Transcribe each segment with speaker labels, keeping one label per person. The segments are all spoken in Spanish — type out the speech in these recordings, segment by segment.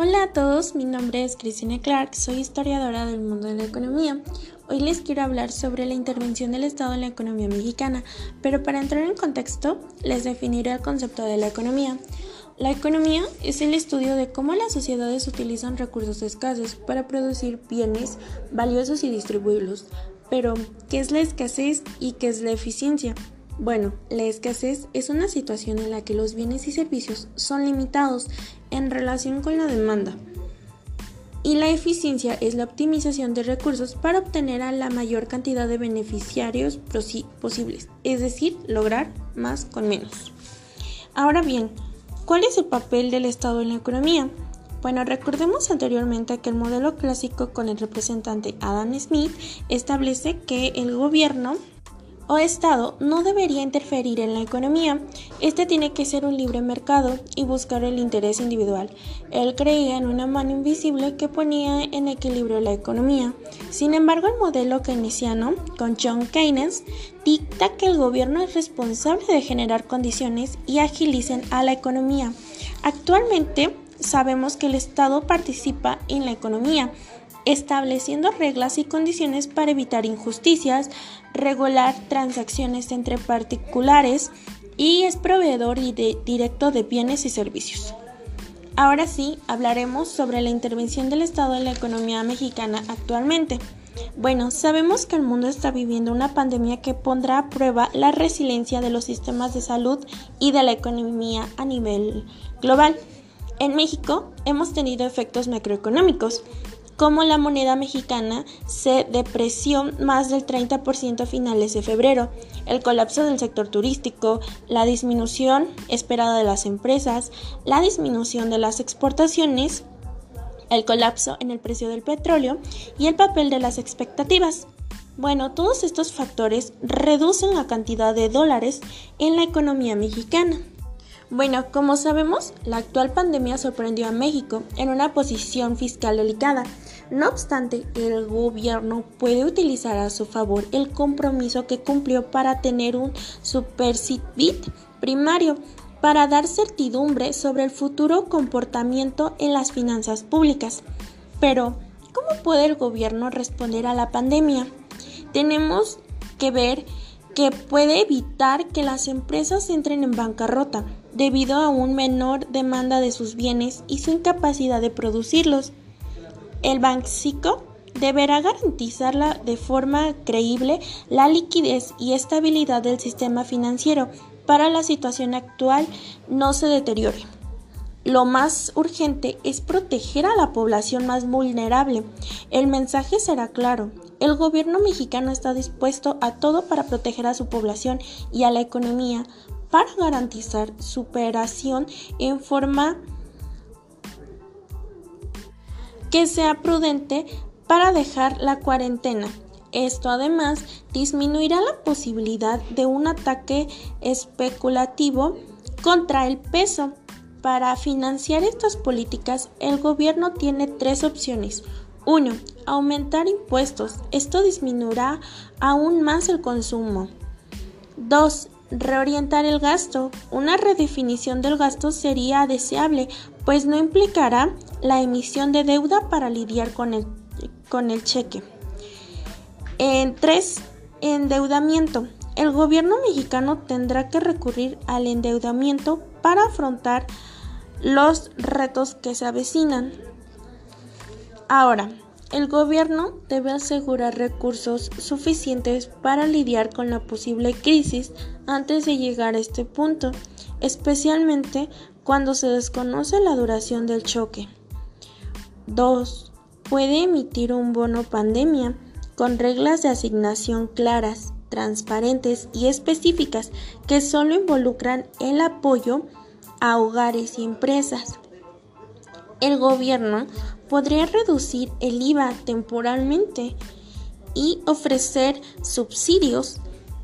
Speaker 1: Hola a todos, mi nombre es Cristina Clark, soy historiadora del mundo de la economía. Hoy les quiero hablar sobre la intervención del Estado en la economía mexicana, pero para entrar en contexto les definiré el concepto de la economía. La economía es el estudio de cómo las sociedades utilizan recursos escasos para producir bienes valiosos y distribuirlos. Pero, ¿qué es la escasez y qué es la eficiencia? Bueno, la escasez es una situación en la que los bienes y servicios son limitados en relación con la demanda. Y la eficiencia es la optimización de recursos para obtener a la mayor cantidad de beneficiarios posibles, es decir, lograr más con menos. Ahora bien, ¿cuál es el papel del Estado en la economía? Bueno, recordemos anteriormente que el modelo clásico con el representante Adam Smith establece que el gobierno o Estado no debería interferir en la economía. Este tiene que ser un libre mercado y buscar el interés individual. Él creía en una mano invisible que ponía en equilibrio la economía. Sin embargo, el modelo keynesiano, con John Keynes, dicta que el gobierno es responsable de generar condiciones y agilicen a la economía. Actualmente, sabemos que el Estado participa en la economía estableciendo reglas y condiciones para evitar injusticias, regular transacciones entre particulares y es proveedor directo de bienes y servicios. Ahora sí, hablaremos sobre la intervención del Estado en la economía mexicana actualmente. Bueno, sabemos que el mundo está viviendo una pandemia que pondrá a prueba la resiliencia de los sistemas de salud y de la economía a nivel global. En México hemos tenido efectos macroeconómicos, como la moneda mexicana se depreció más del 30% a finales de febrero, el colapso del sector turístico, la disminución esperada de las empresas, la disminución de las exportaciones, el colapso en el precio del petróleo y el papel de las expectativas. Bueno, todos estos factores reducen la cantidad de dólares en la economía mexicana. Bueno, como sabemos, la actual pandemia sorprendió a México en una posición fiscal delicada no obstante, el gobierno puede utilizar a su favor el compromiso que cumplió para tener un supersitbit primario para dar certidumbre sobre el futuro comportamiento en las finanzas públicas. Pero, ¿cómo puede el gobierno responder a la pandemia? Tenemos que ver que puede evitar que las empresas entren en bancarrota debido a una menor demanda de sus bienes y su incapacidad de producirlos. El Banxico deberá garantizar de forma creíble la liquidez y estabilidad del sistema financiero para la situación actual no se deteriore. Lo más urgente es proteger a la población más vulnerable. El mensaje será claro. El gobierno mexicano está dispuesto a todo para proteger a su población y a la economía para garantizar su operación en forma que sea prudente para dejar la cuarentena. Esto además disminuirá la posibilidad de un ataque especulativo contra el peso. Para financiar estas políticas, el gobierno tiene tres opciones. 1. Aumentar impuestos. Esto disminuirá aún más el consumo. 2. Reorientar el gasto. Una redefinición del gasto sería deseable, pues no implicará la emisión de deuda para lidiar con el, con el cheque. En 3. Endeudamiento. El gobierno mexicano tendrá que recurrir al endeudamiento para afrontar los retos que se avecinan. Ahora, el gobierno debe asegurar recursos suficientes para lidiar con la posible crisis antes de llegar a este punto, especialmente cuando se desconoce la duración del choque. 2. Puede emitir un bono pandemia con reglas de asignación claras, transparentes y específicas que solo involucran el apoyo a hogares y empresas. El gobierno podría reducir el IVA temporalmente y ofrecer subsidios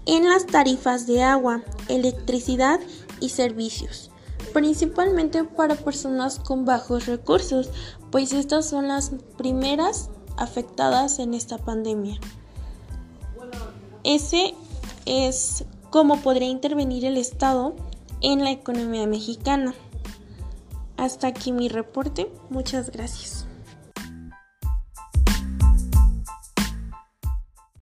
Speaker 1: en las tarifas de agua, electricidad y servicios, principalmente para personas con bajos recursos, pues estas son las primeras afectadas en esta pandemia. Ese es cómo podría intervenir el Estado en la economía mexicana. Hasta aquí mi reporte. Muchas gracias.